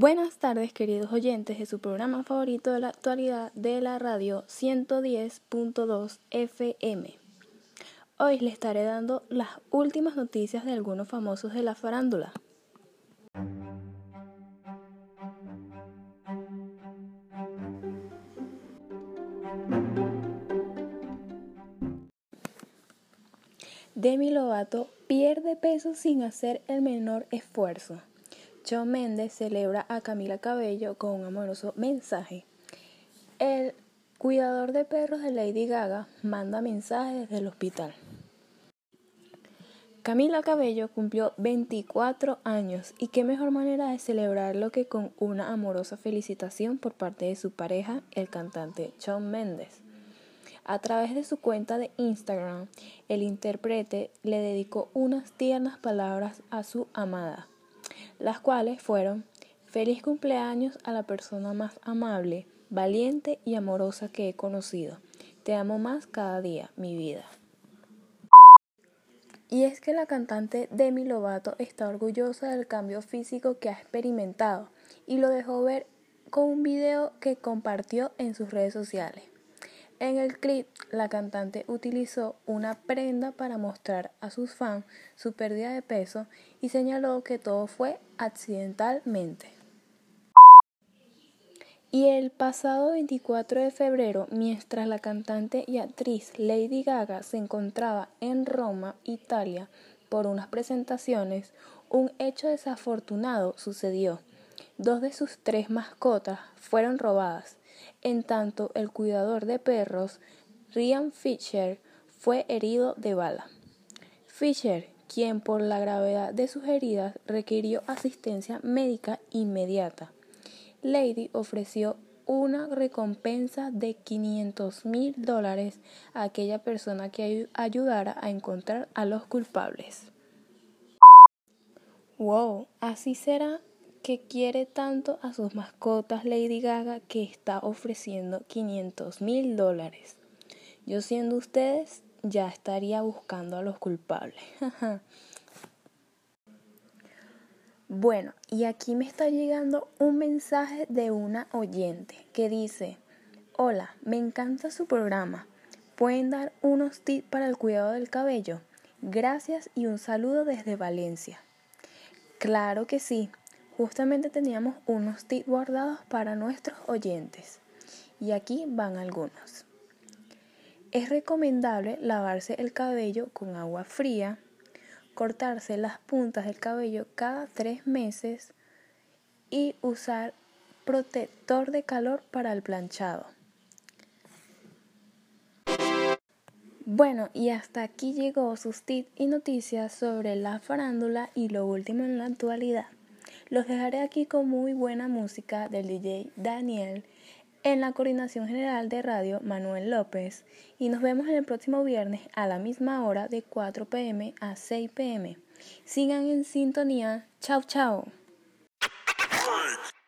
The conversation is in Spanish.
Buenas tardes queridos oyentes de su programa favorito de la actualidad de la radio 110.2 FM. Hoy les estaré dando las últimas noticias de algunos famosos de la farándula. Demi Lovato pierde peso sin hacer el menor esfuerzo. Shawn Mendes celebra a Camila Cabello con un amoroso mensaje. El cuidador de perros de Lady Gaga manda mensajes desde el hospital. Camila Cabello cumplió 24 años y qué mejor manera de celebrarlo que con una amorosa felicitación por parte de su pareja, el cantante Shawn Mendes. A través de su cuenta de Instagram, el intérprete le dedicó unas tiernas palabras a su amada las cuales fueron Feliz cumpleaños a la persona más amable, valiente y amorosa que he conocido. Te amo más cada día, mi vida. Y es que la cantante Demi Lovato está orgullosa del cambio físico que ha experimentado y lo dejó ver con un video que compartió en sus redes sociales. En el clip, la cantante utilizó una prenda para mostrar a sus fans su pérdida de peso y señaló que todo fue accidentalmente. Y el pasado 24 de febrero, mientras la cantante y actriz Lady Gaga se encontraba en Roma, Italia, por unas presentaciones, un hecho desafortunado sucedió. Dos de sus tres mascotas fueron robadas en tanto, el cuidador de perros, Ryan Fisher, fue herido de bala. Fisher, quien por la gravedad de sus heridas requirió asistencia médica inmediata. Lady ofreció una recompensa de 500 mil dólares a aquella persona que ayudara a encontrar a los culpables. Wow, así será que quiere tanto a sus mascotas Lady Gaga que está ofreciendo 500 mil dólares. Yo siendo ustedes ya estaría buscando a los culpables. bueno, y aquí me está llegando un mensaje de una oyente que dice, hola, me encanta su programa. ¿Pueden dar unos tips para el cuidado del cabello? Gracias y un saludo desde Valencia. Claro que sí justamente teníamos unos tips guardados para nuestros oyentes. Y aquí van algunos. Es recomendable lavarse el cabello con agua fría, cortarse las puntas del cabello cada tres meses y usar protector de calor para el planchado. Bueno, y hasta aquí llegó sus tips y noticias sobre la farándula y lo último en la actualidad. Los dejaré aquí con muy buena música del DJ Daniel en la coordinación general de radio Manuel López y nos vemos el próximo viernes a la misma hora de 4 pm a 6 pm. Sigan en sintonía. Chao, chao.